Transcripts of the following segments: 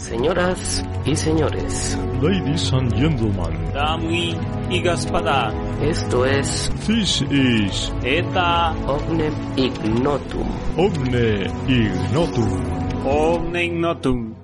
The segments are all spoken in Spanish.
Señoras y señores, Ladies and gentlemen, Damui y Gaspada, esto es this is Eta Omnem Ignotum. Omne Ignotum. Omne Ignotum.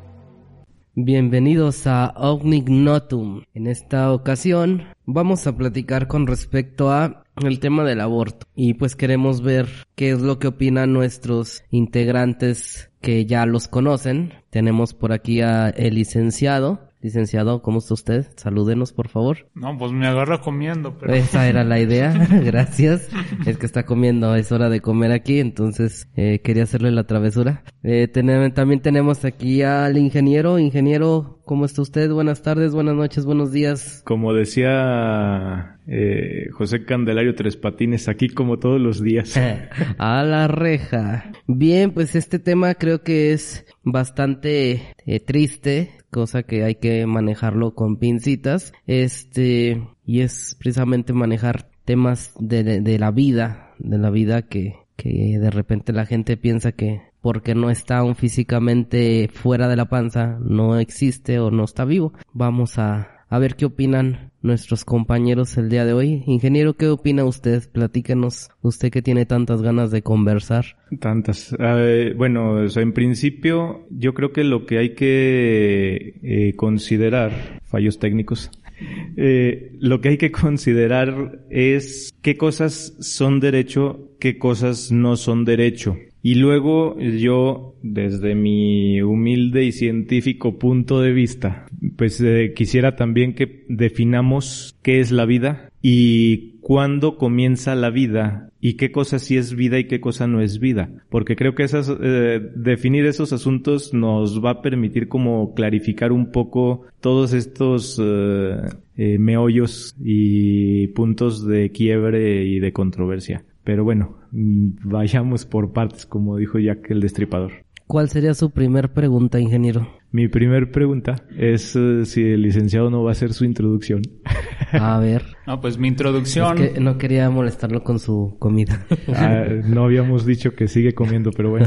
Bienvenidos a Omnignotum. En esta ocasión vamos a platicar con respecto a el tema del aborto y pues queremos ver qué es lo que opinan nuestros integrantes que ya los conocen. Tenemos por aquí a el licenciado. Licenciado, ¿cómo está usted? Salúdenos, por favor. No, pues me agarra comiendo, pero... Esa era la idea, gracias. Es que está comiendo, es hora de comer aquí, entonces eh, quería hacerle la travesura. Eh, también tenemos aquí al ingeniero. Ingeniero, ¿cómo está usted? Buenas tardes, buenas noches, buenos días. Como decía eh, José Candelario Tres Patines, aquí como todos los días. a la reja. Bien, pues este tema creo que es bastante eh, triste, cosa que hay que manejarlo con pincitas. Este, y es precisamente manejar temas de, de- de la vida, de la vida que, que de repente la gente piensa que porque no está aún físicamente fuera de la panza, no existe o no está vivo. Vamos a, a ver qué opinan nuestros compañeros el día de hoy. Ingeniero, ¿qué opina usted? Platíquenos, usted que tiene tantas ganas de conversar. Tantas. Eh, bueno, en principio yo creo que lo que hay que eh, considerar, fallos técnicos, eh, lo que hay que considerar es qué cosas son derecho, qué cosas no son derecho. Y luego yo, desde mi humilde y científico punto de vista, pues eh, quisiera también que definamos qué es la vida y cuándo comienza la vida y qué cosa sí es vida y qué cosa no es vida. Porque creo que esas, eh, definir esos asuntos nos va a permitir como clarificar un poco todos estos eh, eh, meollos y puntos de quiebre y de controversia. Pero bueno, mm, vayamos por partes, como dijo Jack el Destripador. ¿Cuál sería su primer pregunta, ingeniero? Mi primer pregunta es eh, si el licenciado no va a hacer su introducción. A ver. No, pues mi introducción... Es que no quería molestarlo con su comida. Ah, no habíamos dicho que sigue comiendo, pero bueno.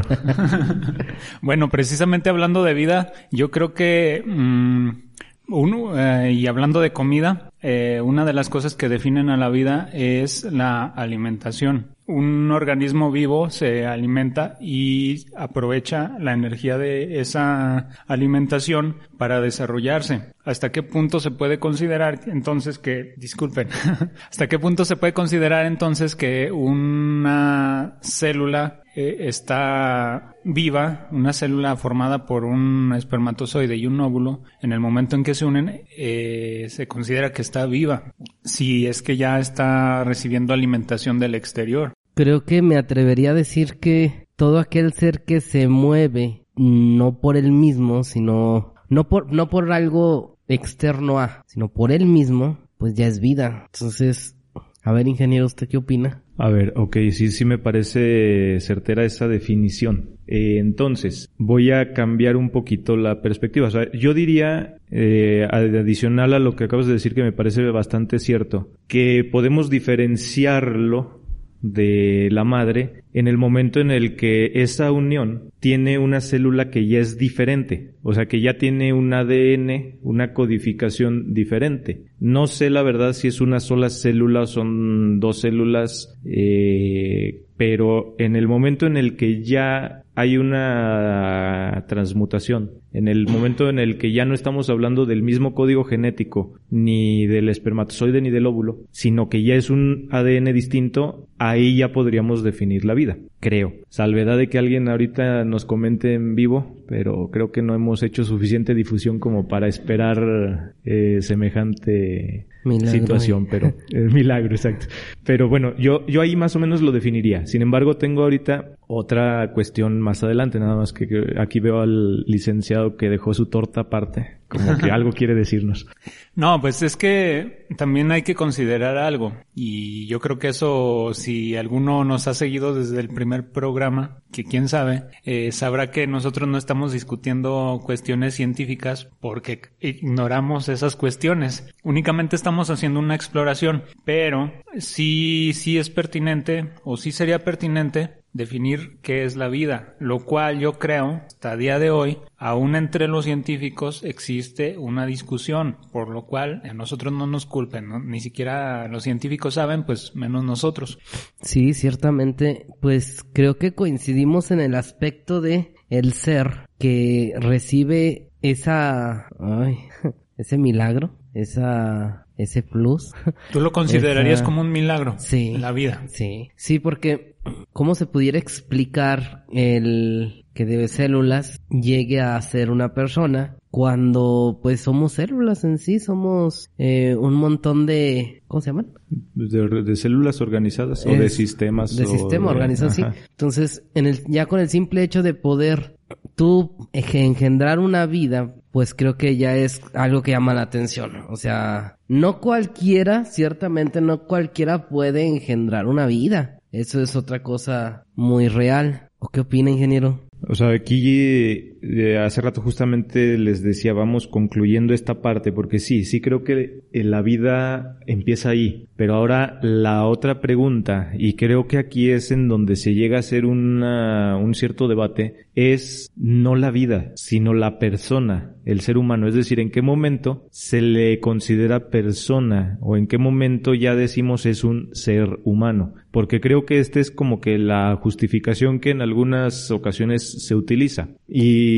Bueno, precisamente hablando de vida, yo creo que... mm, uno, eh, y hablando de comida, eh, una de las cosas que definen a la vida es la alimentación. Un organismo vivo se alimenta y aprovecha la energía de esa alimentación para desarrollarse. ¿Hasta qué punto se puede considerar entonces que, disculpen, hasta qué punto se puede considerar entonces que una célula está viva, una célula formada por un espermatozoide y un óvulo, en el momento en que se unen, eh, se considera que está viva, si es que ya está recibiendo alimentación del exterior. Creo que me atrevería a decir que todo aquel ser que se mueve no por él mismo, sino no por no por algo externo a, sino por él mismo, pues ya es vida. Entonces, a ver, ingeniero, ¿usted qué opina? A ver, ok, sí, sí me parece certera esa definición. Eh, entonces, voy a cambiar un poquito la perspectiva. O sea, yo diría, eh, adicional a lo que acabas de decir, que me parece bastante cierto, que podemos diferenciarlo de la madre en el momento en el que esa unión tiene una célula que ya es diferente, o sea que ya tiene un ADN, una codificación diferente. No sé la verdad si es una sola célula o son dos células, eh, pero en el momento en el que ya hay una transmutación, en el momento en el que ya no estamos hablando del mismo código genético, ni del espermatozoide ni del óvulo, sino que ya es un ADN distinto, ahí ya podríamos definir la vida, creo. Salvedad de que alguien ahorita nos comente en vivo, pero creo que no hemos hecho suficiente difusión como para esperar eh, semejante Milagro. situación, pero el milagro, exacto. Pero bueno, yo, yo ahí más o menos lo definiría. Sin embargo, tengo ahorita otra cuestión más adelante, nada más que aquí veo al licenciado que dejó su torta aparte, como que algo quiere decirnos. No, pues es que también hay que considerar algo. Y yo creo que eso, si alguno nos ha seguido desde el primer programa, que quién sabe, eh, sabrá que nosotros no estamos discutiendo cuestiones científicas porque ignoramos esas cuestiones. Únicamente estamos haciendo una exploración, pero sí, sí es pertinente o sí sería pertinente definir qué es la vida, lo cual yo creo, hasta día de hoy, aún entre los científicos existe una discusión, por lo cual a nosotros no nos culpen, ¿no? ni siquiera los científicos saben, pues menos nosotros. Sí, ciertamente, pues creo que coincidimos en el aspecto de el ser que recibe esa, ay, ese milagro, esa ese plus. ¿Tú lo considerarías Esa- como un milagro Sí. en la vida? Sí, sí, porque ¿cómo se pudiera explicar el que de células llegue a ser una persona cuando pues somos células en sí, somos eh, un montón de, ¿cómo se llaman? De, de células organizadas o de sistemas. de o sistema organizado, sí. Entonces, en el, ya con el simple hecho de poder tú engendrar una vida, pues creo que ya es algo que llama la atención. O sea, no cualquiera, ciertamente no cualquiera puede engendrar una vida. Eso es otra cosa muy real. ¿O qué opina, ingeniero? O sea, aquí hace rato justamente les decía, vamos concluyendo esta parte, porque sí, sí creo que eh, la vida empieza ahí, pero ahora la otra pregunta, y creo que aquí es en donde se llega a hacer una, un cierto debate, es no la vida, sino la persona, el ser humano, es decir, en qué momento se le considera persona o en qué momento ya decimos es un ser humano, porque creo que esta es como que la justificación que en algunas ocasiones se utiliza. Y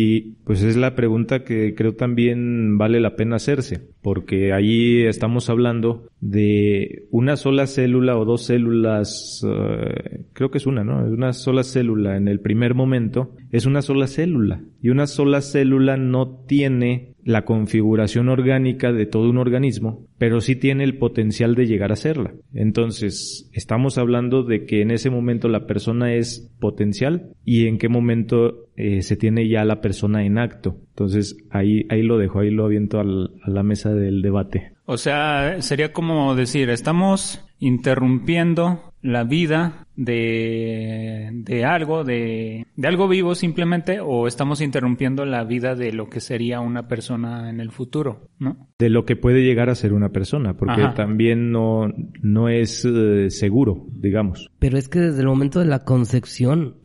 pues es la pregunta que creo también vale la pena hacerse, porque ahí estamos hablando de una sola célula o dos células, eh, creo que es una, ¿no? Una sola célula en el primer momento es una sola célula y una sola célula no tiene la configuración orgánica de todo un organismo, pero sí tiene el potencial de llegar a serla. Entonces, estamos hablando de que en ese momento la persona es potencial y en qué momento eh, se tiene ya la persona en acto. Entonces, ahí, ahí lo dejo, ahí lo aviento a la mesa del debate. O sea, sería como decir, estamos interrumpiendo la vida de, de algo, de, de algo vivo simplemente, o estamos interrumpiendo la vida de lo que sería una persona en el futuro, ¿no? De lo que puede llegar a ser una persona, porque Ajá. también no, no es eh, seguro, digamos. Pero es que desde el momento de la concepción.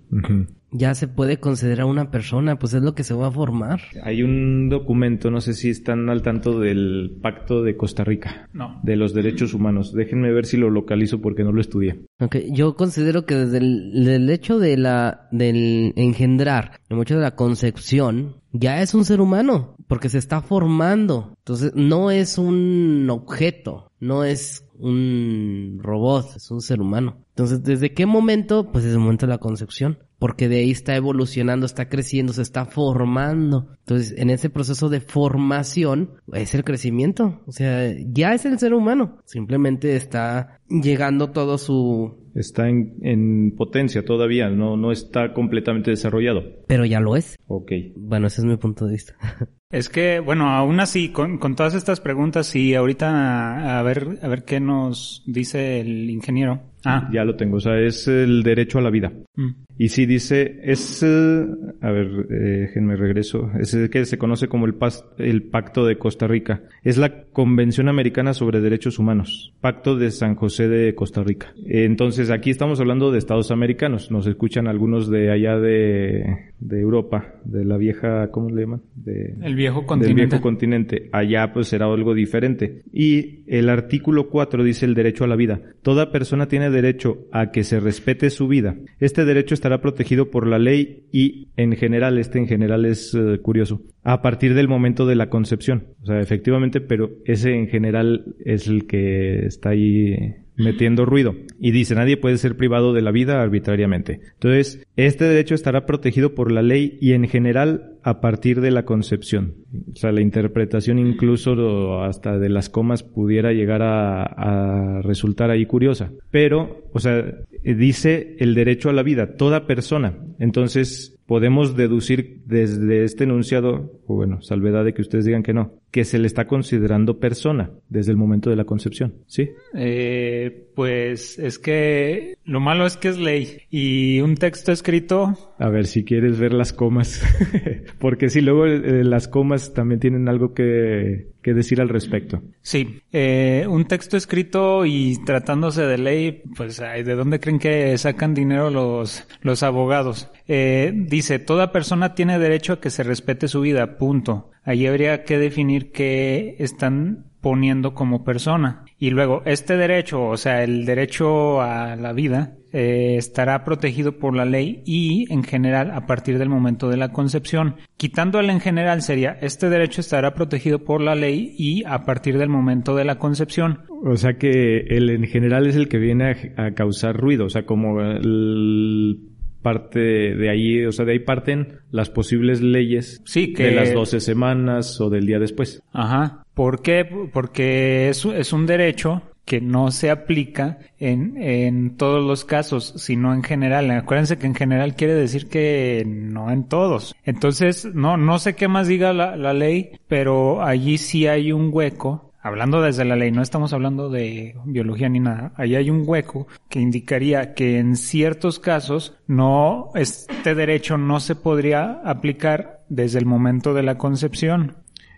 Ya se puede considerar una persona, pues es lo que se va a formar. Hay un documento, no sé si están al tanto del Pacto de Costa Rica, No. de los derechos humanos. Déjenme ver si lo localizo porque no lo estudié. Ok, yo considero que desde el del hecho de la del engendrar, el hecho de la concepción, ya es un ser humano, porque se está formando. Entonces, no es un objeto, no es un robot, es un ser humano. Entonces, ¿desde qué momento? Pues desde el momento de la concepción. Porque de ahí está evolucionando, está creciendo, se está formando. Entonces, en ese proceso de formación es el crecimiento. O sea, ya es el ser humano. Simplemente está llegando todo su... Está en, en potencia todavía, no, no está completamente desarrollado. Pero ya lo es. Ok. Bueno, ese es mi punto de vista. Es que, bueno, aún así, con, con todas estas preguntas, y ahorita a ver, a ver qué nos dice el ingeniero. Ah, Ya lo tengo, o sea, es el derecho a la vida. mm. Y sí dice, es, eh, a ver, eh, déjenme regreso, es el que se conoce como el, el Pacto de Costa Rica. Es la Convención Americana sobre Derechos Humanos, Pacto de San José de Costa Rica. Entonces, aquí estamos hablando de Estados americanos, nos escuchan algunos de allá de, de Europa, de la vieja, ¿cómo le llaman? De, el viejo del continente. viejo continente. Allá pues será algo diferente. Y el artículo 4 dice el derecho a la vida. Toda persona tiene derecho a que se respete su vida. Este derecho estará protegido por la ley y en general, este en general es eh, curioso, a partir del momento de la concepción. O sea, efectivamente, pero ese en general es el que está ahí metiendo ruido. Y dice, nadie puede ser privado de la vida arbitrariamente. Entonces, este derecho estará protegido por la ley y en general a partir de la concepción. O sea, la interpretación incluso hasta de las comas pudiera llegar a, resultar ahí curiosa. Pero, o sea, dice el derecho a la vida, toda persona. Entonces, podemos deducir desde este enunciado, o bueno, salvedad de que ustedes digan que no, que se le está considerando persona desde el momento de la concepción, ¿sí? Eh, Pues es que lo malo es que es ley y un texto escrito... A ver, si quieres ver las comas, porque si luego eh, las comas también tienen algo que, que decir al respecto. Sí, eh, un texto escrito y tratándose de ley, pues ¿de dónde creen que sacan dinero los, los abogados? Eh, dice, toda persona tiene derecho a que se respete su vida, punto. Ahí habría que definir qué están poniendo como persona. Y luego, este derecho, o sea, el derecho a la vida, eh, estará protegido por la ley y, en general, a partir del momento de la concepción. Quitando el en general sería, este derecho estará protegido por la ley y a partir del momento de la concepción. O sea que el en general es el que viene a, a causar ruido, o sea, como el parte de ahí, o sea, de ahí parten las posibles leyes sí, que... de las 12 semanas o del día después. Ajá. ¿Por qué? Porque es, es un derecho que no se aplica en, en todos los casos, sino en general. Acuérdense que en general quiere decir que no en todos. Entonces, no, no sé qué más diga la, la ley, pero allí sí hay un hueco hablando desde la ley, no estamos hablando de biología ni nada, ahí hay un hueco que indicaría que en ciertos casos no, este derecho no se podría aplicar desde el momento de la concepción.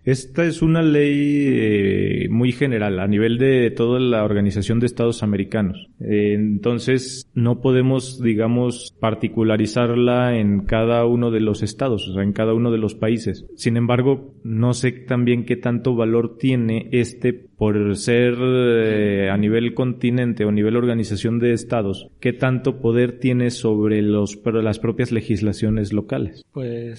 Esta es una ley eh, muy general a nivel de toda la Organización de Estados Americanos. Eh, entonces, no podemos, digamos, particularizarla en cada uno de los estados, o sea, en cada uno de los países. Sin embargo, no sé también qué tanto valor tiene este por ser eh, a nivel continente o nivel organización de estados, qué tanto poder tiene sobre los las propias legislaciones locales. Pues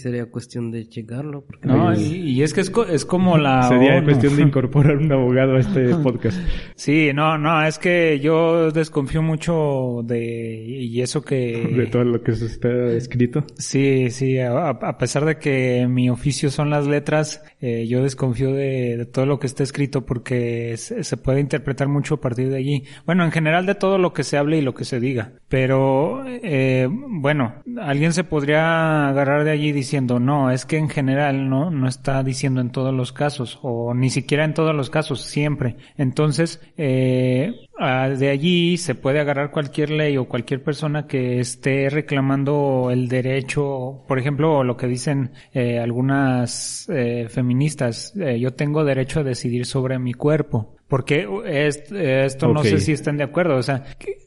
sería cuestión de checarlo. Porque no, y, y, es que es, es como la sería ONU. cuestión de incorporar un abogado a este podcast. Sí, no, no, es que yo desconfío mucho de y eso que de todo lo que está escrito. Sí, sí, a, a pesar de que mi oficio son las letras, eh, yo desconfío de, de todo lo que está escrito porque se, puede interpretar mucho a partir de allí. Bueno, en general de todo lo que se hable y lo que se diga. Pero, eh, bueno, alguien se podría agarrar de allí diciendo, no, es que en general no, no está diciendo en todos los casos, o ni siquiera en todos los casos, siempre. Entonces, eh, de allí se puede agarrar cualquier ley o cualquier persona que esté reclamando el derecho, por ejemplo, lo que dicen eh, algunas eh, feministas, eh, yo tengo derecho a decidir sobre mi cuerpo. Porque es, esto no okay. sé si están de acuerdo. O sea,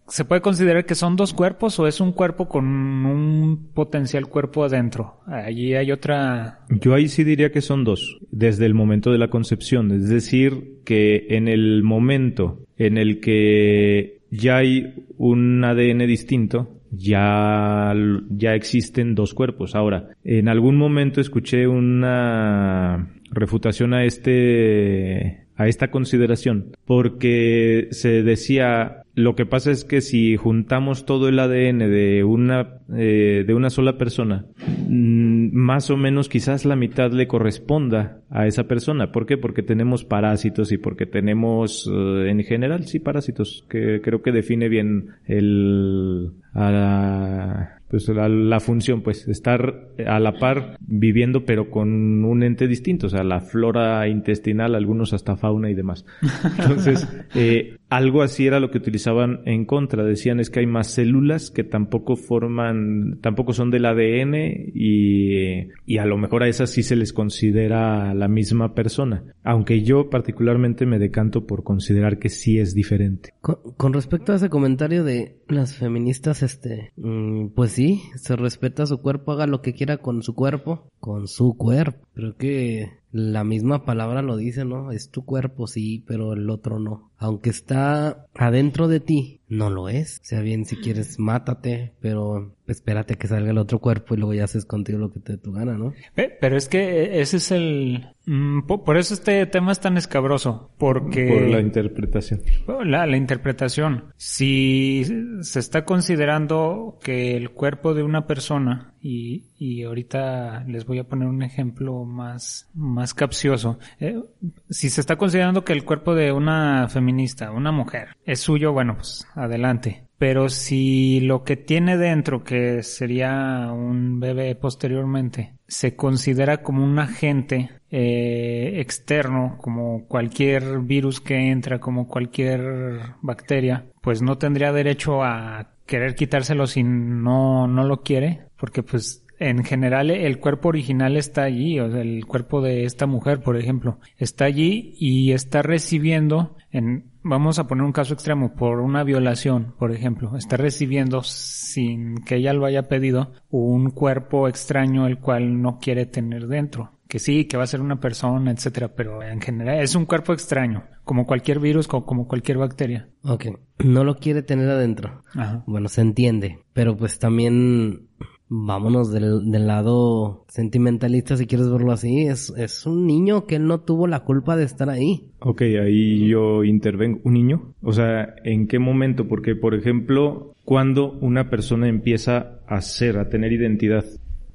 ¿se puede considerar que son dos cuerpos o es un cuerpo con un potencial cuerpo adentro? Allí hay otra... Yo ahí sí diría que son dos, desde el momento de la concepción. Es decir, que en el momento en el que ya hay un ADN distinto, ya, ya existen dos cuerpos. Ahora, en algún momento escuché una refutación a este a esta consideración porque se decía lo que pasa es que si juntamos todo el ADN de una eh, de una sola persona mmm, más o menos quizás la mitad le corresponda a esa persona ¿por qué? porque tenemos parásitos y porque tenemos eh, en general sí parásitos que creo que define bien el a pues la, la, función, pues estar a la par viviendo pero con un ente distinto, o sea, la flora intestinal, algunos hasta fauna y demás. Entonces, eh, algo así era lo que utilizaban en contra. Decían es que hay más células que tampoco forman, tampoco son del ADN y, y a lo mejor a esas sí se les considera la misma persona. Aunque yo particularmente me decanto por considerar que sí es diferente. Con, con respecto a ese comentario de las feministas, este, mmm, pues sí, se respeta su cuerpo, haga lo que quiera con su cuerpo, con su cuerpo. Creo que la misma palabra lo dice, ¿no? Es tu cuerpo, sí, pero el otro no. Aunque está adentro de ti, no lo es. O sea, bien, si quieres, mátate, pero espérate que salga el otro cuerpo y luego ya haces contigo lo que te dé tu gana, ¿no? Pero es que ese es el... Por eso este tema es tan escabroso, porque... Por la interpretación. La, la interpretación. Si se está considerando que el cuerpo de una persona, y, y ahorita les voy a poner un ejemplo más, más capcioso. Eh, si se está considerando que el cuerpo de una feminista, una mujer, es suyo, bueno, pues adelante. Pero si lo que tiene dentro, que sería un bebé posteriormente, se considera como un agente eh, externo, como cualquier virus que entra, como cualquier bacteria, pues no tendría derecho a querer quitárselo si no, no lo quiere, porque pues en general el cuerpo original está allí, o sea, el cuerpo de esta mujer, por ejemplo, está allí y está recibiendo en vamos a poner un caso extremo, por una violación, por ejemplo, está recibiendo sin que ella lo haya pedido un cuerpo extraño el cual no quiere tener dentro. Que sí, que va a ser una persona, etcétera, pero en general es un cuerpo extraño, como cualquier virus, como cualquier bacteria. Ok, no lo quiere tener adentro. Ajá. Bueno, se entiende, pero pues también vámonos del, del, lado sentimentalista, si quieres verlo así. Es, es un niño que él no tuvo la culpa de estar ahí. Ok, ahí yo intervengo. ¿Un niño? O sea, ¿en qué momento? Porque, por ejemplo, cuando una persona empieza a ser, a tener identidad,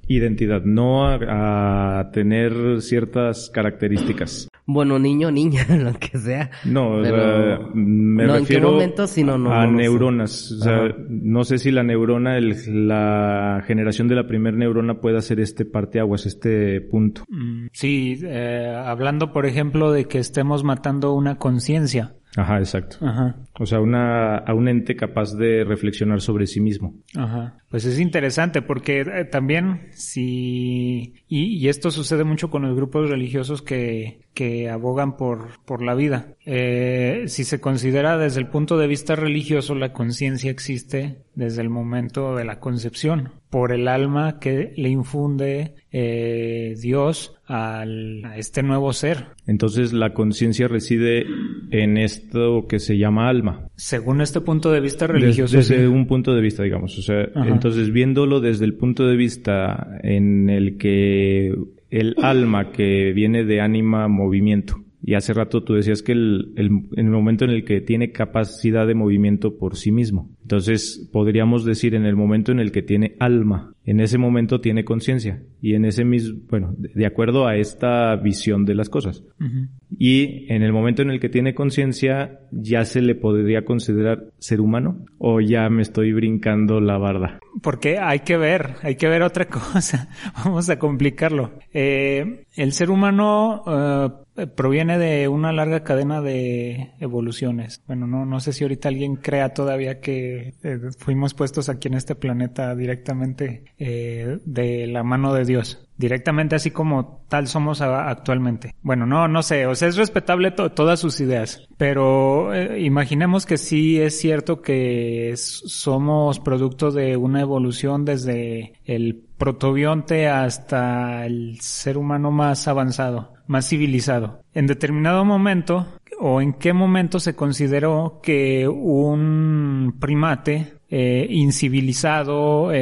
identidad, no a, a tener ciertas características. Bueno, niño, niña, lo que sea. No, Pero- me no, ¿en qué refiero momento? Sí, no, no, a no, no sé. neuronas. O sea, Ajá. no sé si la neurona, el- la generación de la primer neurona pueda hacer este parteaguas, este punto. Mm, Sí, eh, hablando por ejemplo de que estemos matando una conciencia. Ajá, exacto. Ajá. O sea, una, a un ente capaz de reflexionar sobre sí mismo. Ajá. Pues es interesante porque eh, también si y, y esto sucede mucho con los grupos religiosos que, que abogan por, por la vida. Eh, si se considera desde el punto de vista religioso, la conciencia existe desde el momento de la concepción, por el alma que le infunde eh, Dios al, a este nuevo ser. Entonces la conciencia reside en esto que se llama alma. Según este punto de vista religioso, desde sí. un punto de vista, digamos. O sea, Ajá. entonces viéndolo desde el punto de vista en el que el alma que viene de ánima movimiento. Y hace rato tú decías que el, el- en el momento en el que tiene capacidad de movimiento por sí mismo. Entonces podríamos decir en el momento en el que tiene alma, en ese momento tiene conciencia. Y en ese mismo, bueno, de acuerdo a esta visión de las cosas. Y en el momento en el que tiene conciencia, ¿ya se le podría considerar ser humano? ¿O ya me estoy brincando la barda? Porque hay que ver, hay que ver otra cosa. Vamos a complicarlo. Eh, el ser humano eh, proviene de una larga cadena de evoluciones. Bueno, no, no sé si ahorita alguien crea todavía que eh, fuimos puestos aquí en este planeta directamente eh, de la mano de Dios. Directamente así como tal somos actualmente. Bueno, no, no sé, o sea, es respetable to- todas sus ideas, pero eh, imaginemos que sí es cierto que somos producto de una evolución desde el protobionte hasta el ser humano más avanzado, más civilizado. En determinado momento, o en qué momento se consideró que un primate eh, incivilizado,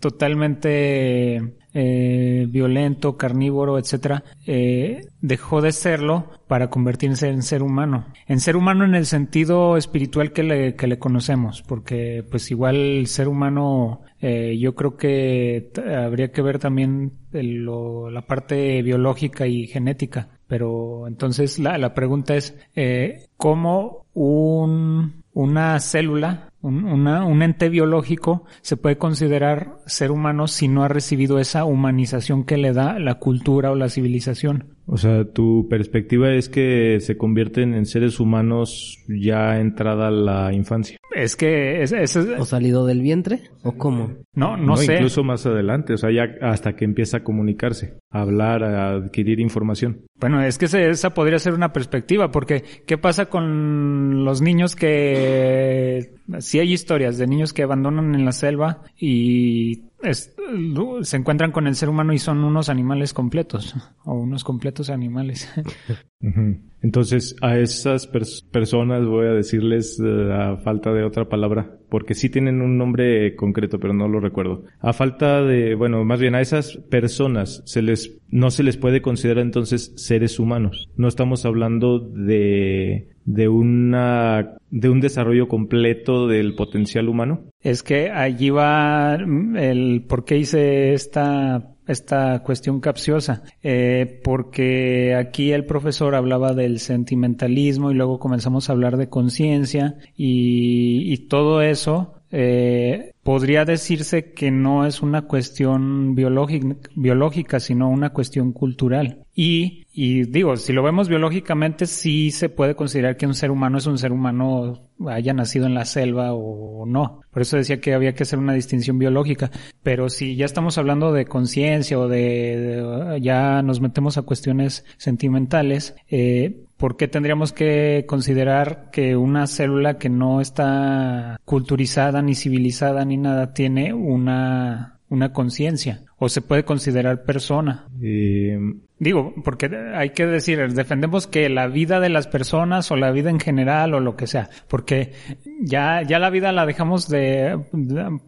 totalmente eh, violento, carnívoro, etcétera, eh, dejó de serlo para convertirse en ser humano. En ser humano en el sentido espiritual que le, que le conocemos, porque pues igual el ser humano, eh, yo creo que habría que ver también lo- la parte biológica y genética. Pero entonces la, la pregunta es, eh, ¿cómo un, una célula, un, una- un ente biológico se puede considerar ser humano si no ha recibido esa humanización que le da la cultura o la civilización? O sea, tu perspectiva es que se convierten en seres humanos ya entrada la infancia. Es que es, es- ¿O salido del vientre? ¿O cómo? no, no, sé. Incluso más adelante, o sea, ya hasta que empieza a comunicarse, a hablar, a adquirir información. Bueno, es que ese- esa podría ser una perspectiva, porque ¿qué pasa con los niños que... Sí hay historias de niños que abandonan en la selva y se encuentran con el ser humano y son unos animales completos, o unos completos animales. Entonces, a esas pers- personas voy a decirles eh, a falta de otra palabra, porque sí tienen un nombre concreto, pero no lo recuerdo. A falta de, bueno, más bien a esas personas se les, no se les puede considerar entonces seres humanos. No estamos hablando de, de una, de un desarrollo completo del potencial humano. es que allí va el por qué hice esta esta cuestión capciosa, eh, porque aquí el profesor hablaba del sentimentalismo y luego comenzamos a hablar de conciencia y, y todo eso eh, podría decirse que no es una cuestión biológica, sino una cuestión cultural. Y, y digo, si lo vemos biológicamente, sí se puede considerar que un ser humano es un ser humano, haya nacido en la selva o no. Por eso decía que había que hacer una distinción biológica. Pero si ya estamos hablando de conciencia o de, ya nos metemos a cuestiones sentimentales, eh, ¿Por qué tendríamos que considerar que una célula que no está culturizada, ni civilizada, ni nada, tiene una, una conciencia? ¿O se puede considerar persona? Eh, Digo, porque hay que decir, defendemos que la vida de las personas o la vida en general o lo que sea, porque ya, ya la vida la dejamos de,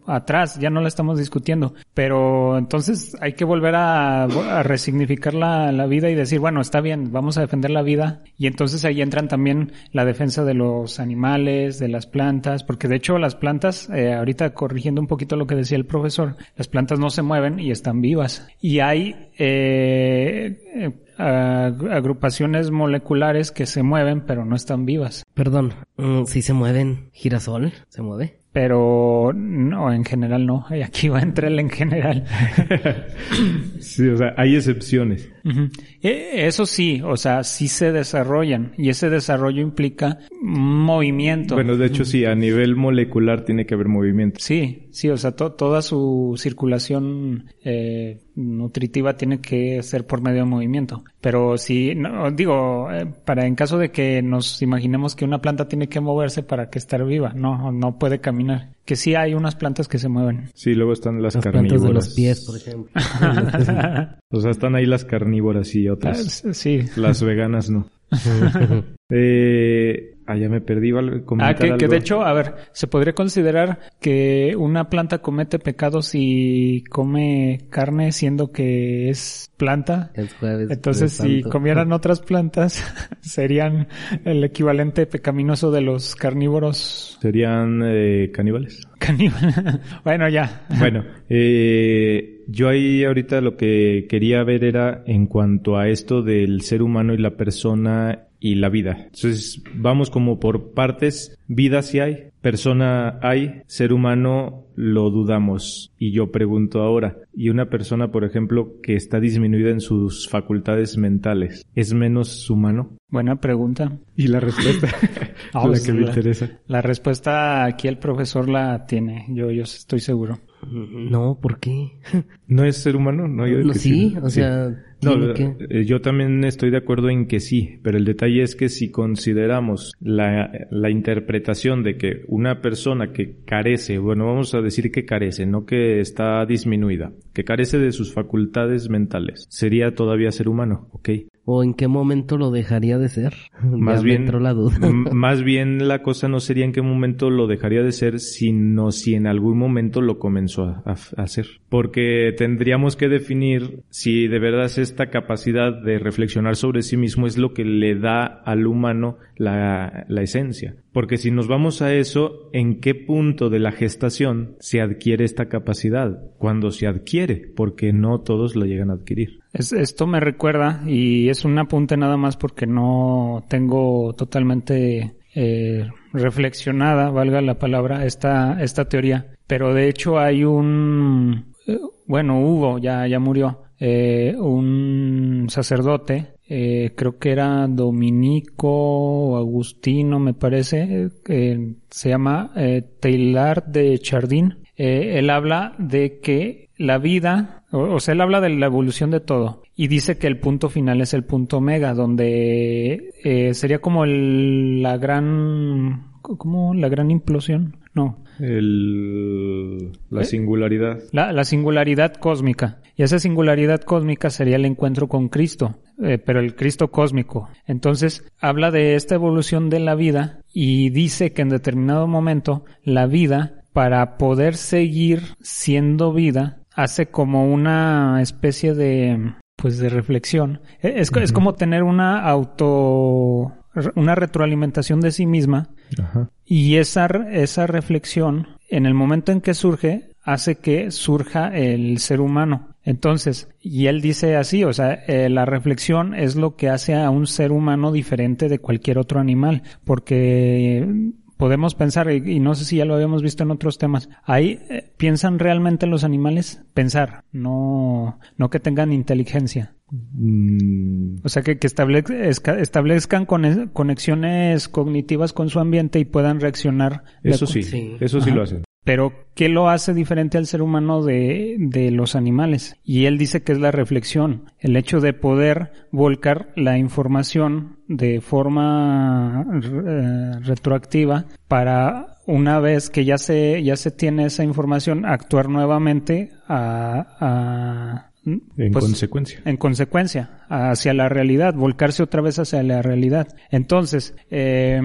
atrás, ya no la estamos discutiendo, pero entonces hay que volver a, a resignificar la, la, vida y decir, bueno, está bien, vamos a defender la vida. Y entonces ahí entran también la defensa de los animales, de las plantas, porque de hecho las plantas, eh, ahorita corrigiendo un poquito lo que decía el profesor, las plantas no se mueven y están vivas. Y hay eh, agrupaciones moleculares que se mueven pero no están vivas. Perdón, si se mueven, girasol, ¿se mueve? Pero no, en general no. Aquí va a entrar el en general. sí, o sea, hay excepciones. Uh -huh. Eso sí, o sea, sí se desarrollan y ese desarrollo implica movimiento. Bueno, de hecho sí, a nivel molecular tiene que haber movimiento. Sí, sí, o sea, to toda su circulación eh, nutritiva tiene que ser por medio de movimiento. Pero si, no, digo, eh, para en caso de que nos imaginemos que una planta tiene que moverse para que estar viva, no, no puede caminar. Que sí hay unas plantas que se mueven. Sí, luego están las, las carnívoras. plantas de los pies, por ejemplo. o sea, están ahí las carnívoras y otras. Ah, sí. Las veganas no. eh, ah, ya me perdí. ¿vale? Ah, que, que, de hecho, a ver, se podría considerar que una planta comete pecados si come carne siendo que es planta. Jueves, Entonces, si comieran otras plantas, serían el equivalente pecaminoso de los carnívoros. Serían eh, caníbales. Caníbales. bueno, ya. Bueno, eh, yo ahí ahorita lo que quería ver era en cuanto a esto del ser humano y la persona y la vida. Entonces, vamos como por partes. Vida sí hay, persona hay, ser humano lo dudamos. Y yo pregunto ahora, ¿y una persona, por ejemplo, que está disminuida en sus facultades mentales, es menos humano? Buena pregunta. Y la respuesta, la que me la- interesa. La respuesta aquí el profesor la tiene, yo, yo estoy seguro. No, ¿por qué? ¿No es ser humano? No, yo digo No, sí, o sea, No, que... eh, yo también estoy de acuerdo en que sí, pero el detalle es que si consideramos la, la interpretación de que una persona que carece, bueno, vamos a decir que carece, no que está disminuida, que carece de sus facultades mentales, sería todavía ser humano, ¿ok? ¿O en qué momento lo dejaría de ser? Más Ya me bien, entró la duda. más bien la cosa no sería en qué momento lo dejaría de ser, sino si en algún momento lo comenzó a, a- a hacer. Porque tendríamos que definir si de verdad es esta capacidad de reflexionar sobre sí mismo es lo que le da al humano la, la esencia. Porque si nos vamos a eso, ¿en qué punto de la gestación se adquiere esta capacidad? Cuando se adquiere, porque no todos lo llegan a adquirir. Es- esto me recuerda, y es un apunte nada más porque no tengo totalmente eh, reflexionada, valga la palabra, esta, esta teoría. Pero de hecho hay un, eh, bueno, hubo, ya, ya murió, eh, un sacerdote, creo que era Dominico Agustino, me parece, se llama Taylor de Chardin. Él habla de que la vida, o, o sea, él habla de la evolución de todo y dice que el punto final es el punto omega, donde eh, sería como el, la gran, ¿cómo? La gran implosión, no, El, la ¿Eh? singularidad. la, la singularidad cósmica. Y esa singularidad cósmica sería el encuentro con Cristo, eh, pero el Cristo cósmico. Entonces, habla de esta evolución de la vida y dice que en determinado momento la vida, para poder seguir siendo vida, hace como una especie de, pues de reflexión. Eh, Es, es como tener una auto, una retroalimentación de sí misma Ajá. y esa, esa reflexión, en el momento en que surge, hace que surja el ser humano. Entonces, y él dice así, o sea, eh, la reflexión es lo que hace a un ser humano diferente de cualquier otro animal, porque podemos pensar, y, no sé si ya lo habíamos visto en otros temas, ahí eh, piensan realmente los animales, pensar, no, no que tengan inteligencia. Mm, O sea, que, que establezca- establezcan cone- conexiones cognitivas con su ambiente y puedan reaccionar. eso sí, Sí. eso sí Ajá. lo hacen. Pero, ¿qué lo hace diferente al ser humano de, de los animales? Y él dice que es la reflexión, el hecho de poder volcar la información de forma eh, retroactiva para una vez que ya se, ya se tiene esa información, actuar nuevamente a, a En pues, consecuencia. en consecuencia hacia la realidad, volcarse otra vez hacia la realidad. Entonces, eh,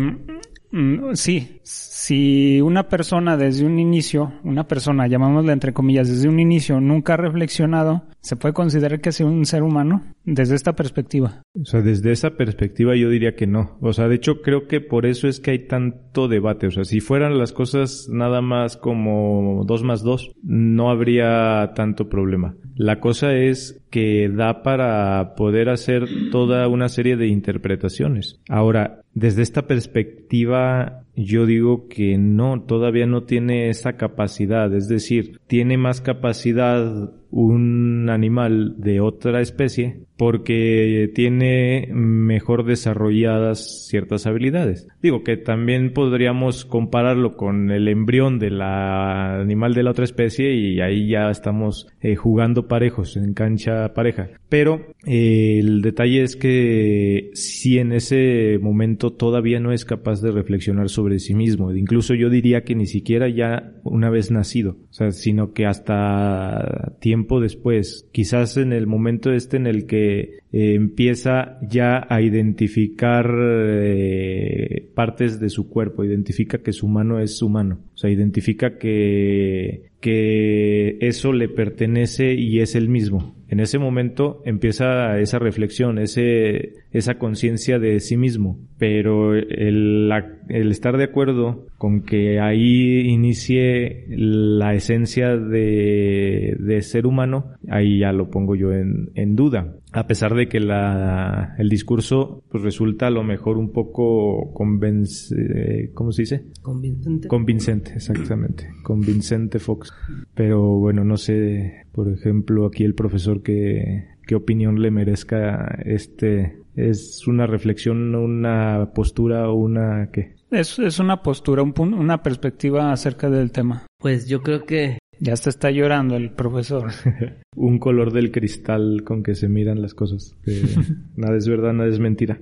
sí, si una persona desde un inicio, una persona, llamámosla entre comillas, desde un inicio nunca ha reflexionado, ¿se puede considerar que sea un ser humano desde esta perspectiva? O sea, desde esa perspectiva yo diría que no. O sea, de hecho creo que por eso es que hay tanto debate. O sea, si fueran las cosas nada más como dos más dos, no habría tanto problema. La cosa es que da para poder hacer toda una serie de interpretaciones. Ahora, desde esta perspectiva, yo digo que no, todavía no tiene esa capacidad. Es decir, tiene más capacidad un animal de otra especie porque tiene mejor desarrolladas ciertas habilidades. Digo que también podríamos compararlo con el embrión del animal de la otra especie y ahí ya estamos eh, jugando parejos en cancha pareja. Pero eh, el detalle es que si en ese momento todavía no es capaz de reflexionar sobre sí mismo, incluso yo diría que ni siquiera ya una vez nacido, o sea, sino que hasta tiempo después, quizás en el momento este en el que eh, empieza ya a identificar eh, partes de su cuerpo, identifica que su mano es humano, o sea, identifica que, que eso le pertenece y es el mismo. En ese momento empieza esa reflexión, ese, esa conciencia de sí mismo. Pero el, estar de acuerdo con que ahí inicie la esencia de, de ser humano, ahí ya lo pongo yo en, en duda. A pesar de que la, el discurso pues resulta a lo mejor un poco convence, eh, ¿cómo se dice? Convincente. Convincente, exactamente. Convincente Fox. Pero bueno, no sé, por ejemplo, aquí el profesor que, qué opinión le merezca este, es una reflexión, una postura o una, ¿qué? Es, es una postura, un pun- una perspectiva acerca del tema. Pues yo creo que Ya hasta está llorando el profesor. Un color del cristal con que se miran las cosas. Nada es verdad, nada es mentira.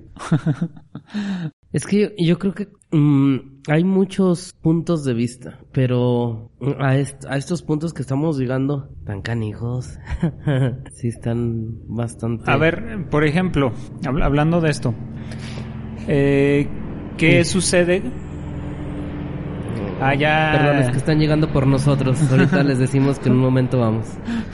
Es que yo, yo creo que mm, hay muchos puntos de vista, pero a, est- a estos puntos que estamos llegando, tan canijos, sí están bastante... A ver, por ejemplo, habl- hablando de esto, eh, ¿qué sucede? Ah, ya. Perdón, es que están llegando por nosotros. Ahorita les decimos que en un momento vamos.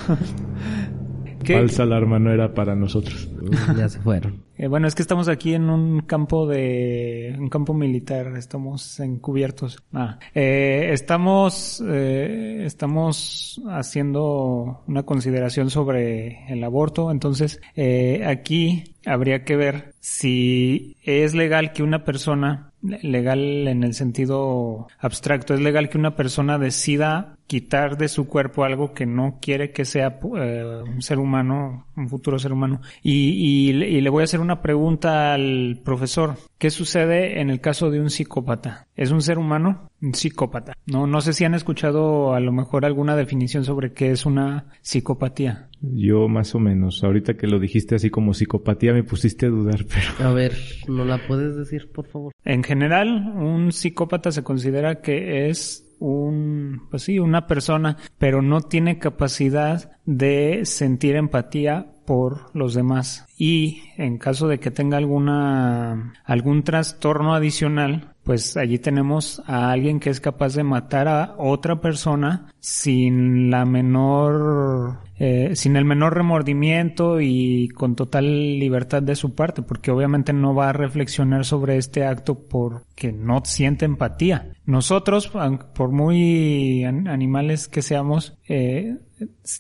¿Qué? Falsa alarma no era para nosotros. Ya se fueron. Eh, bueno, es que estamos aquí en un campo de un campo militar, estamos encubiertos. Ah, eh, estamos eh, estamos haciendo una consideración sobre el aborto, entonces eh, aquí habría que ver si es legal que una persona legal en el sentido abstracto, es legal que una persona decida quitar de su cuerpo algo que no quiere que sea eh, un ser humano, un futuro ser humano. Y, y, le- y le voy a hacer una pregunta al profesor. ¿Qué sucede en el caso de un psicópata? ¿Es un ser humano? Un psicópata. No, no sé si han escuchado a lo mejor alguna definición sobre qué es una psicopatía. Yo más o menos. Ahorita que lo dijiste así como psicopatía me pusiste a dudar, pero... A ver, ¿no la puedes decir, por favor? En general, un psicópata se considera que es un, pues sí, una persona, pero no tiene capacidad de sentir empatía por los demás. Y en caso de que tenga alguna, algún trastorno adicional, pues allí tenemos a alguien que es capaz de matar a otra persona sin la menor eh, sin el menor remordimiento y con total libertad de su parte, porque obviamente no va a reflexionar sobre este acto porque no siente empatía. Nosotros, por muy animales que seamos, eh,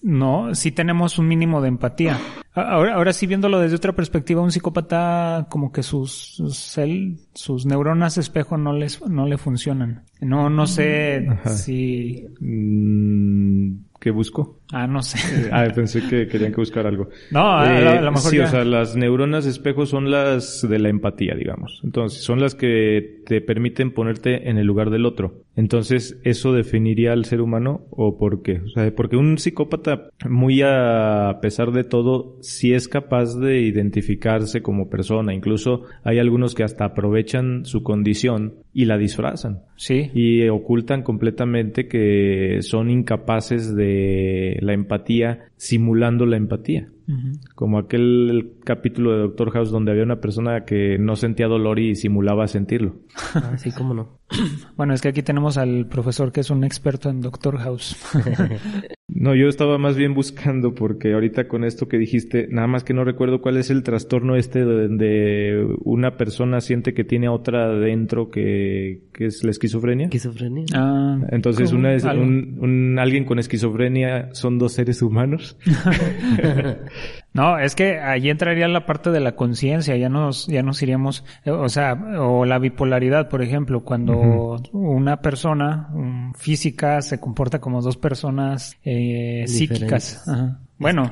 no, sí tenemos un mínimo de empatía. Ahora, ahora sí viéndolo desde otra perspectiva, un psicópata como que sus, sus, sus neuronas espejo no les, no le funcionan. No, no sé si... Mm, ¿Qué busco? Ah, no sé. ah, pensé que querían que buscar algo. No, a, lo eh, mejor Sí, o sea, las neuronas espejo son las de la empatía, digamos. Entonces, son las que te permiten ponerte en el lugar del otro. Entonces, ¿eso definiría al ser humano o por qué? O sea, porque un psicópata, muy a pesar de todo, sí es capaz de identificarse como persona. Incluso hay algunos que hasta aprovechan su condición y la disfrazan. Sí. Y ocultan completamente que son incapaces de la empatía simulando la empatía. Como aquel capítulo de Doctor House donde había una persona que no sentía dolor y simulaba sentirlo. Así ah, como no. Bueno, es que aquí tenemos al profesor que es un experto en Doctor House. no, yo estaba más bien buscando porque ahorita con esto que dijiste, nada más que no recuerdo cuál es el trastorno este donde una persona siente que tiene otra dentro que, que es la esquizofrenia. Esquizofrenia. Ah, Entonces una es un, un, alguien con esquizofrenia son dos seres humanos. no, es que ahí entraría la parte de la conciencia, ya nos, ya nos iríamos, o sea, o la bipolaridad, por ejemplo, cuando una persona física se comporta como dos personas eh, psíquicas. Bueno,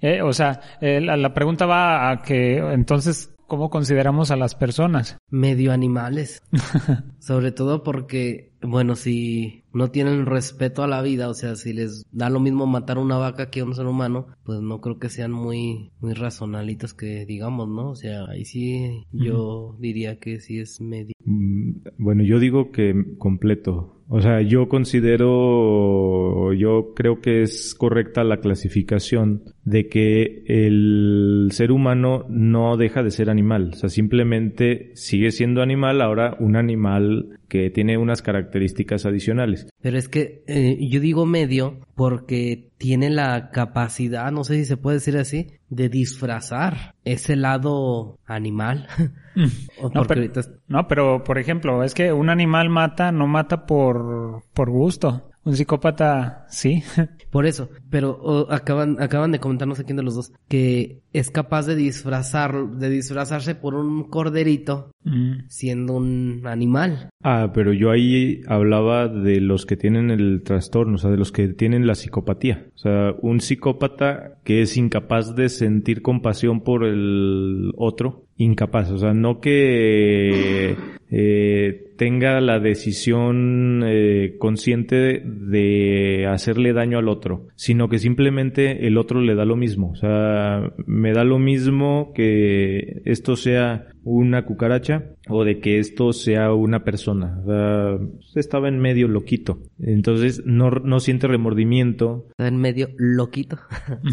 eh, o sea, eh, la, la pregunta va a que entonces ¿Cómo consideramos a las personas? Medio animales. Sobre todo porque, bueno, si no tienen respeto a la vida, o sea, si les da lo mismo matar una vaca que a un ser humano, pues no creo que sean muy, muy razonalitos que digamos, ¿no? O sea, ahí sí yo diría que sí es medio. Mm, bueno, yo digo que completo. O sea, yo considero, yo creo que es correcta la clasificación de que el ser humano no deja de ser animal. O sea, simplemente sigue siendo animal, ahora un animal que tiene unas características adicionales. Pero es que eh, yo digo medio porque tiene la capacidad, no sé si se puede decir así, de disfrazar ese lado animal. Mm. no, pero, no, pero por ejemplo, es que un animal mata, no mata por, por gusto. Un psicópata, sí. Por eso, pero acaban, acaban de comentarnos aquí de los dos que es capaz de disfrazar, de disfrazarse por un corderito mm. siendo un animal. Ah, pero yo ahí hablaba de los que tienen el trastorno, o sea, de los que tienen la psicopatía. O sea, un psicópata que es incapaz de sentir compasión por el otro, incapaz, o sea, no que eh, tenga la decisión eh, consciente de hacerle daño al otro, sino que simplemente el otro le da lo mismo. O sea, me da lo mismo que esto sea una cucaracha o de que esto sea una persona. O sea, estaba en medio loquito. Entonces no, no siente remordimiento. Estaba en medio loquito.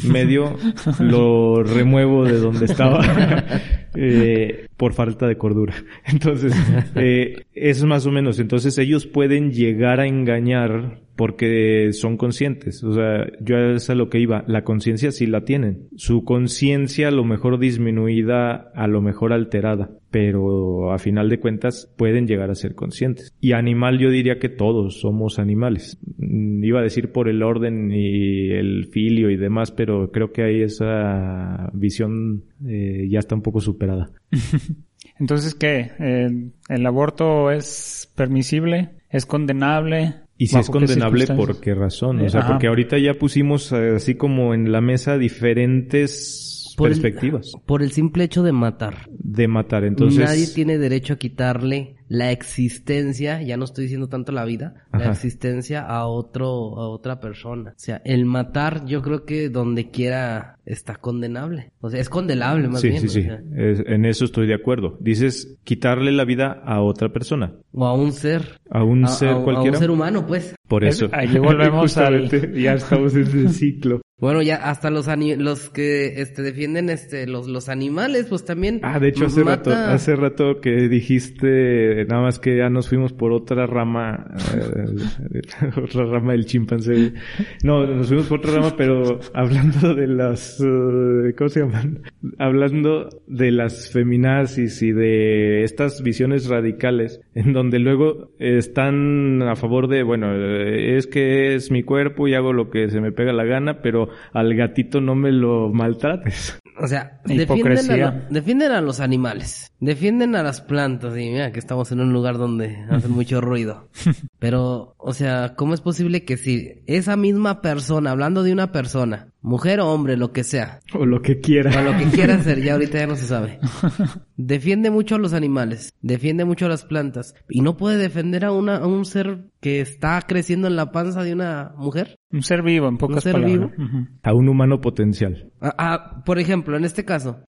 Medio lo remuevo de donde estaba eh, por falta de cordura. Entonces, eh, es más o menos. Entonces ellos pueden llegar a engañar porque son conscientes. O sea, yo es a lo que iba. La conciencia sí la tienen. Su conciencia a lo mejor disminuida, a lo mejor alterada, pero a final de cuentas pueden llegar a ser conscientes. Y animal yo diría que todos somos animales. Mm, iba a decir por el orden y el filio y demás, pero creo que ahí esa visión eh, ya está un poco superada. Entonces, ¿qué? Eh, ¿El aborto es permisible? ¿Es condenable? Y si es condenable, ¿por qué razón? O sea, porque ahorita ya pusimos eh, así como en la mesa diferentes perspectivas. por el simple hecho de matar. De matar, entonces... Nadie tiene derecho a quitarle la existencia, ya no estoy diciendo tanto la vida, la existencia a otro, a otra persona. O sea, el matar yo creo que donde quiera está condenable. O sea, es condenable más bien. Sí, sí, sí. en eso estoy de acuerdo. Dices quitarle la vida a otra persona. O a un ser. A un ser cualquiera. A un ser humano, pues. Por eso. Ahí volvemos al... Ya estamos en el ciclo. Bueno, ya hasta los los que este defienden este los los animales, pues también Ah, de hecho hecho, hace Mata- rato, hace rato que dijiste, nada más que ya nos fuimos por otra rama, eh, otra rama del chimpancé. No, nos fuimos por otra rama, pero hablando de las, eh, ¿cómo se llaman? Hablando de las feminazis y de estas visiones radicales, en donde luego están a favor de, bueno, eh, es que es mi cuerpo y hago lo que se me pega la gana, pero al gatito no me lo maltrates. O sea, defienden Hipocresía. a, lo- defienden a los animales, defienden a las plantas y mira que estamos en un lugar donde hacen mucho ruido. Pero, o sea, ¿cómo es posible que si esa misma persona, hablando de una persona, mujer o hombre, lo que sea, O lo que quiera. o lo que quiera hacer, ya ahorita ya no se sabe, defiende mucho a los animales, defiende mucho a las plantas y no puede defender a, una, a un ser que está creciendo en la panza de una mujer? Un ser vivo, en pocas ser palabras. vivo. A un humano potencial. Ah, ah, por ejemplo, en este caso,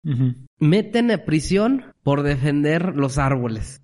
meten a prisión por defender los árboles.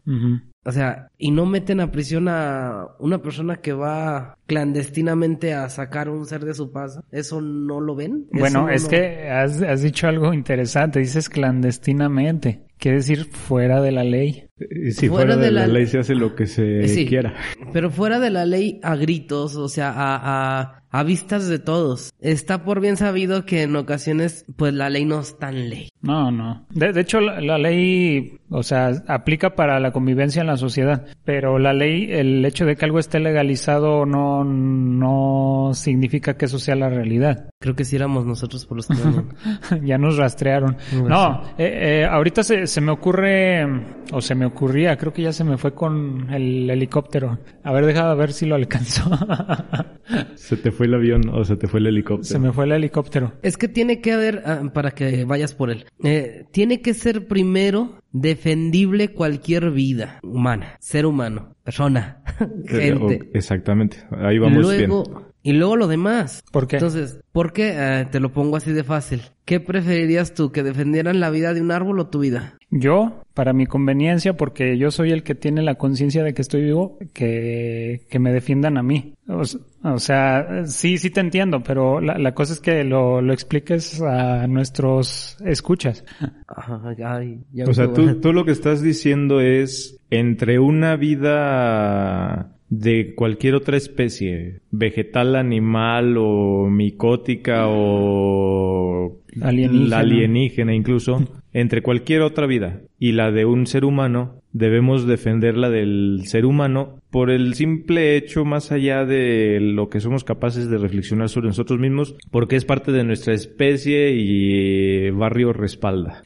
O sea, y no meten a prisión a una persona que va clandestinamente a sacar un ser de su panza. ¿Eso no lo ven? ¿Eso Bueno, no es lo- que has, has dicho algo interesante. Dices clandestinamente. Quiere decir fuera de la ley. Y si Fuera fuera, de, de la, la- ley se hace lo que se Sí. quiera. Pero fuera de la ley a gritos, o sea, a, a, a vistas de todos. Está por bien sabido que en ocasiones, pues la ley no es tan ley. No, no. De, de hecho, la, la ley, o sea, aplica para la convivencia en la sociedad. Pero la ley, el hecho de que algo esté legalizado no, no significa que eso sea la realidad. Creo que si éramos nosotros por los que ya nos rastrearon. No, eh, eh, ahorita se, se me ocurre, o se me ocurría, creo que ya se me fue con el helicóptero. A ver, deja de ver si lo alcanzó. Se te fue el avión o se te fue el helicóptero. se me fue el helicóptero. Es que tiene que haber, ah, para que vayas por él, eh, tiene que ser primero defendible cualquier vida humana, ser humano, persona, gente. exactamente. Ahí vamos luego, bien. Y luego lo demás. ¿Por qué? Entonces, ¿por qué? Ah, te lo pongo así de fácil. ¿Qué preferirías tú, que defendieran la vida de un árbol o tu vida? Yo, para mi conveniencia, porque yo soy el que tiene la conciencia de que estoy vivo, que, que me defiendan a mí. O, sea, sí, sí te entiendo, pero la, la cosa es que lo, lo expliques a nuestros escuchas. Ajá, ay, ya O sea, tú, tú lo que estás diciendo es entre una vida de cualquier otra especie, vegetal, animal o micótica o Alienígena. la alienígena incluso, entre cualquier otra vida y la de un ser humano, debemos defender la del ser humano por el simple hecho más allá de lo que somos capaces de reflexionar sobre nosotros mismos, porque es parte de nuestra especie y barrio respalda.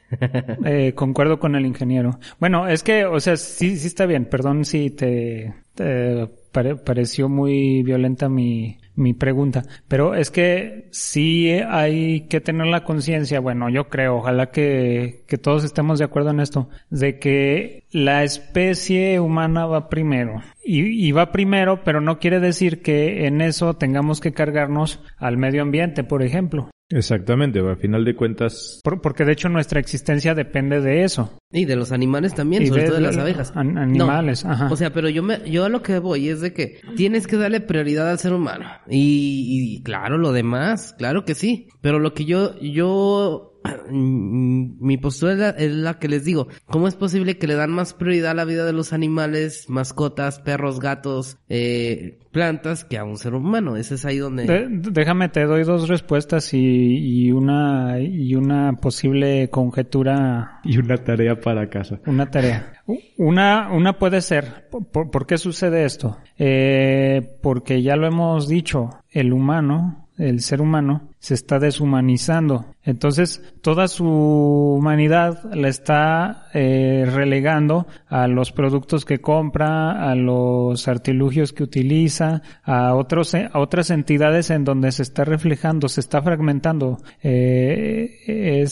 Eh, concuerdo con el ingeniero. Bueno, es que, o sea, sí, sí está bien. Perdón si te, te pare- pareció muy violenta mi, mi pregunta. Pero es que sí hay que tener la conciencia, bueno, yo creo, ojalá que, que todos estemos de acuerdo en esto, de que la especie humana va primero. Y va primero, pero no quiere decir que en eso tengamos que cargarnos al medio ambiente, por ejemplo. Exactamente, a final de cuentas, Por- porque de hecho nuestra existencia depende de eso. Y de los animales también, Y sobre de- todo de las abejas. an- animales, No, ajá. O sea, pero yo me, yo a lo que voy es de que tienes que darle prioridad al ser humano. Y, y claro, lo demás, claro que sí. Pero lo que yo, yo, mi postura es la, es la que les digo. ¿Cómo es posible que le dan más prioridad a la vida de los animales, mascotas, perros, gatos, eh, plantas, que a un ser humano? Ese es ahí donde... De- déjame, te doy dos respuestas y, y una y una posible conjetura, y una tarea para casa. una tarea. Una, una puede ser, ¿por, por qué sucede esto? Eh, porque ya lo hemos dicho, el humano, el ser humano, se está deshumanizando. Entonces, toda su humanidad la está eh, relegando a los productos que compra, a los artilugios que utiliza, a otros, a otras entidades en donde se está reflejando, se está fragmentando. Eh,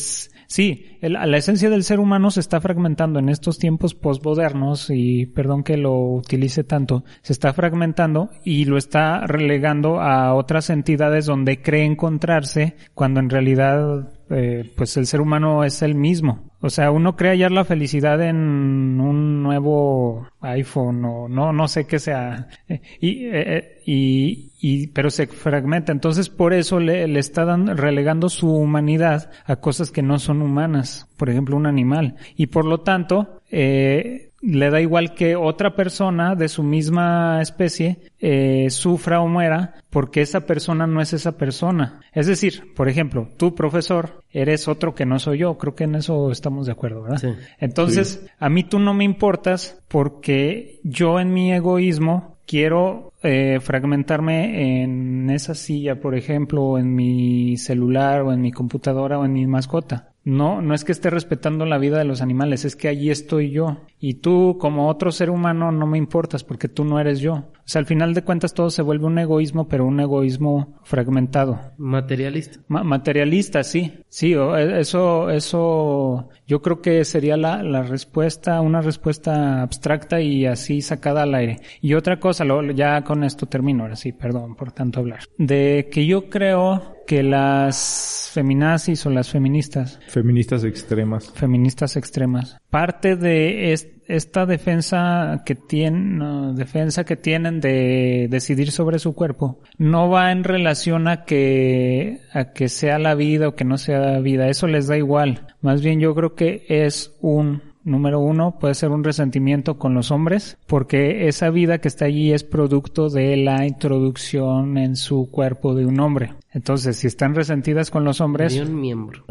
Sí, el- la esencia del ser humano se está fragmentando en estos tiempos postmodernos y perdón que lo utilice tanto, se está fragmentando y lo está relegando a otras entidades donde cree encontrarse cuando en realidad eh, pues el ser humano es el mismo. O sea, uno cree hallar la felicidad en un nuevo iPhone o no, no sé qué sea. Eh, y, eh, y, y, pero se fragmenta. Entonces por eso le, le está dando, relegando su humanidad a cosas que no son humanas. Por ejemplo, un animal. Y por lo tanto, eh, le da igual que otra persona de su misma especie eh, sufra o muera porque esa persona no es esa persona. Es decir, por ejemplo, tú profesor eres otro que no soy yo. Creo que en eso estamos de acuerdo, ¿verdad? Sí. Entonces, a mí tú no me importas porque yo en mi egoísmo quiero eh, fragmentarme en esa silla, por ejemplo, o en mi celular, o en mi computadora, o en mi mascota. No, no es que esté respetando la vida de los animales, es que allí estoy yo. Y tú, como otro ser humano, no me importas porque tú no eres yo. O sea, al final de cuentas todo se vuelve un egoísmo, pero un egoísmo fragmentado. Materialista. Ma- materialista, sí. Sí, e- eso, eso, yo creo que sería la, la respuesta, una respuesta abstracta y así sacada al aire. Y otra cosa, lo, ya con esto termino, ahora sí, perdón por tanto hablar. De que yo creo que las feminazis o las feministas Feministas extremas. feministas extremas. Parte de es- esta defensa que tienen, defensa que tienen de decidir sobre su cuerpo, no va en relación a que, a que sea la vida o que no sea vida. Eso les da igual. Más bien yo creo que es un Número uno, puede ser un resentimiento con los hombres, porque esa vida que está allí es producto de la introducción en su cuerpo de un hombre. Entonces, si están resentidas con los hombres, un miembro.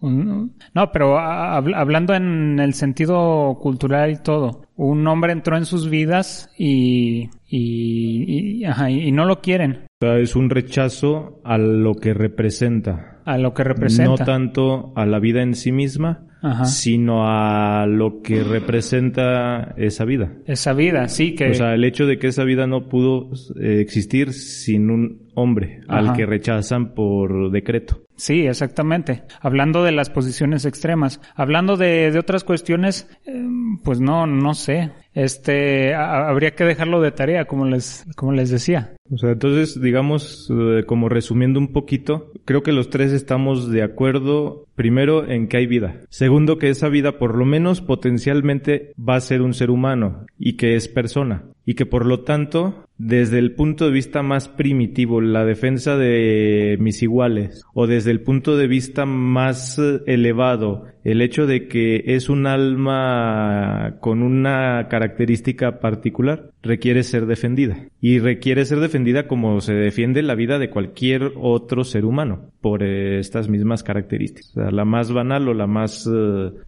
No, pero hablando en el sentido cultural y todo, un hombre entró en sus vidas y, y, y- ajá, y no lo quieren O sea, es un rechazo a lo que representa. a lo que representa. No tanto a la vida en sí misma, Ajá. sino a lo que representa esa vida. Esa vida, sí, que... O sea, el hecho de que esa vida no pudo eh, existir sin un hombre al que rechazan por decreto. Sí, exactamente. Hablando de las posiciones extremas. Hablando de, de otras cuestiones, eh, pues no, no sé. Este, a- habría que dejarlo de tarea, como les, como les decía. O sea, entonces, digamos, eh, como resumiendo un poquito, creo que los tres estamos de acuerdo, primero, en que hay vida. Segundo, que esa vida, por lo menos potencialmente, va a ser un ser humano y que es persona. Y que por lo tanto, desde el punto de vista más primitivo, la defensa de mis iguales, o desde el punto de vista más eh, elevado, el hecho de que es un alma con una característica particular, requiere ser defendida. Y requiere ser defendida como se defiende la vida de cualquier otro ser humano, por eh, estas mismas características. O sea, la más banal o la más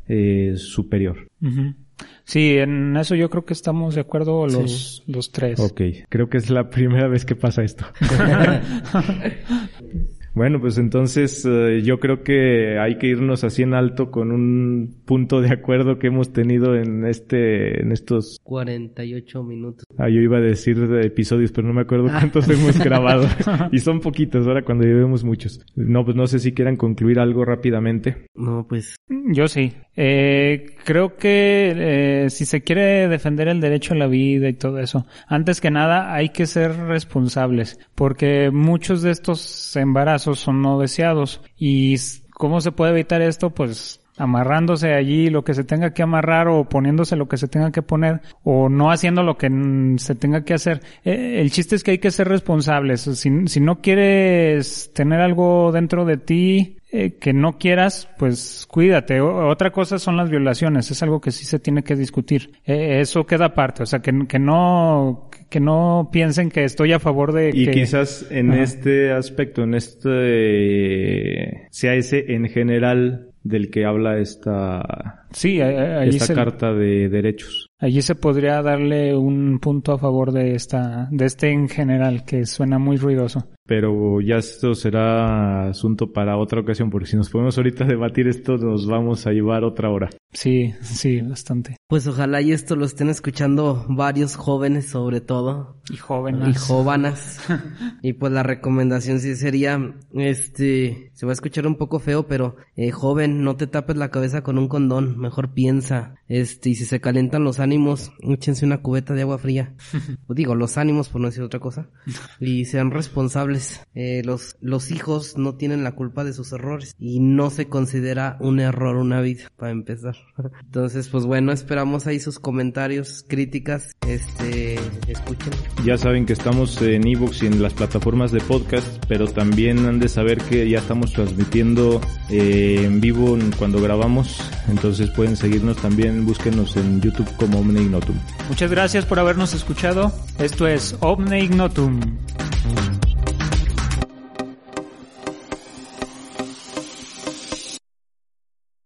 eh, superior. Sí, en eso yo creo que estamos de acuerdo los, los tres. Ok, creo que es la primera vez que pasa esto. Bueno, pues entonces eh, yo creo que hay que irnos así en alto con un punto de acuerdo que hemos tenido en este, en estos, 48 minutos. ah, yo iba a decir de episodios, pero no me acuerdo cuántos hemos grabado. y son poquitos ahora cuando llevemos muchos. No, pues no sé si quieran concluir algo rápidamente. No, pues Yo sí. Eh, creo que eh, si se quiere defender el derecho a la vida y todo eso, antes que nada hay que ser responsables, porque muchos de estos embarazos son no deseados. ¿Y cómo se puede evitar esto? Pues amarrándose allí lo que se tenga que amarrar o poniéndose lo que se tenga que poner o no haciendo lo que se tenga que hacer. Eh, el chiste es que hay que ser responsables. Si, si no quieres tener algo dentro de ti eh, que no quieras, pues cuídate. O- otra cosa son las violaciones. Es algo que sí se tiene que discutir. Eh, eso queda aparte. O sea, que, que no que no piensen que estoy a favor de Y que... quizás en Ajá. este aspecto, en este, ese en general del que habla esta, Sí, allí esta se- carta de derechos. Allí se podría darle un punto a favor de esta, de este en general, que suena muy ruidoso. Pero ya esto será asunto para otra ocasión, porque si nos ponemos ahorita a debatir esto, nos vamos a llevar otra hora. Sí, sí, bastante. pues ojalá y esto lo estén escuchando varios jóvenes sobre todo Y y jóvenes. jóvenes. y pues la recomendación sí sería, este, se va a escuchar un poco feo, pero eh, joven, no te tapes la cabeza con un condón, mejor piensa. Este, y si se calientan los ánimos, échense una cubeta de agua fría. Digo, los ánimos por no decir otra cosa. Y sean responsables errores. Eh, los, los hijos no tienen la culpa de sus errores y no se considera un error una vida, para empezar. Entonces, pues bueno, esperamos ahí sus comentarios, críticas, este, escuchen. Ya saben que estamos en Evox y en las plataformas de podcast, pero también han de saber que ya estamos transmitiendo eh, en vivo cuando grabamos, entonces pueden seguirnos también, búsquenos en YouTube como Omne Ignotum. Muchas gracias por habernos escuchado. Esto es Omne Ignotum.